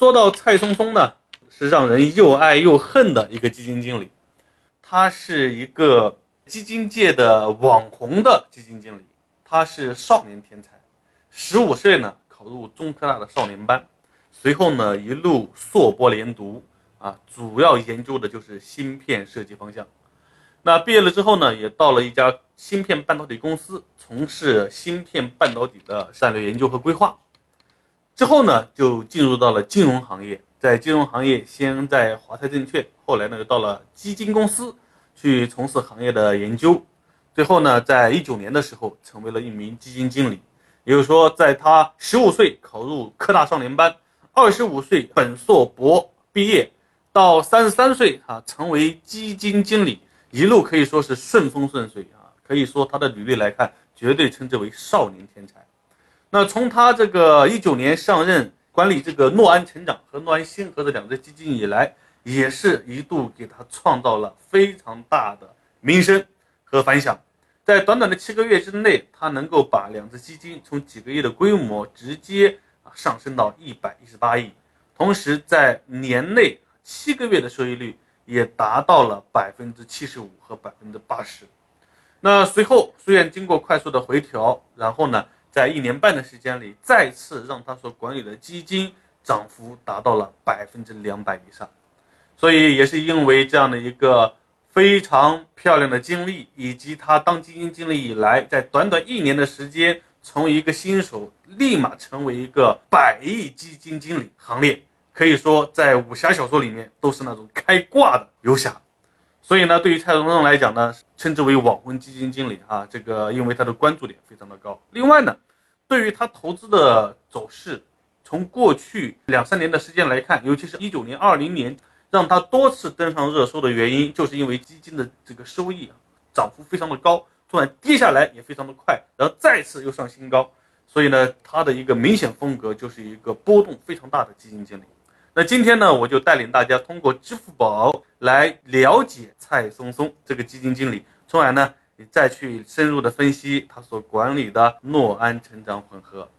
说到蔡松松呢，是让人又爱又恨的一个基金经理。他是一个基金界的网红的基金经理，他是少年天才，十五岁呢考入中科大的少年班，随后呢一路硕博连读啊，主要研究的就是芯片设计方向。那毕业了之后呢，也到了一家芯片半导体公司，从事芯片半导体的战略研究和规划。之后呢，就进入到了金融行业，在金融行业先在华泰证券，后来呢又到了基金公司去从事行业的研究。最后呢，在一九年的时候，成为了一名基金经理。也就是说，在他十五岁考入科大少年班，二十五岁本硕博毕业，到三十三岁啊成为基金经理。一路可以说是顺风顺水啊，可以说他的履历来看，绝对称之为少年天才。那从他这个一九年上任管理这个诺安成长和诺安星河的两只基金以来，也是一度给他创造了非常大的名声和反响。在短短的七个月之内，他能够把两只基金从几个亿的规模直接上升到一百一十八亿，同时在年内七个月的收益率。也达到了百分之七十五和百分之八十。那随后虽然经过快速的回调，然后呢，在一年半的时间里，再次让他所管理的基金涨幅达到了百分之两百以上。所以也是因为这样的一个非常漂亮的经历，以及他当基金经理以来，在短短一年的时间，从一个新手立马成为一个百亿基金经理行列。可以说，在武侠小说里面都是那种开挂的游侠，所以呢，对于蔡松松来讲呢，称之为网红基金经理啊，这个因为他的关注点非常的高。另外呢，对于他投资的走势，从过去两三年的时间来看，尤其是一九年、二零年，让他多次登上热搜的原因，就是因为基金的这个收益啊，涨幅非常的高，突然跌下来也非常的快，然后再次又上新高，所以呢，他的一个明显风格就是一个波动非常大的基金经理。那今天呢，我就带领大家通过支付宝来了解蔡松松这个基金经理，从而呢，你再去深入的分析他所管理的诺安成长混合。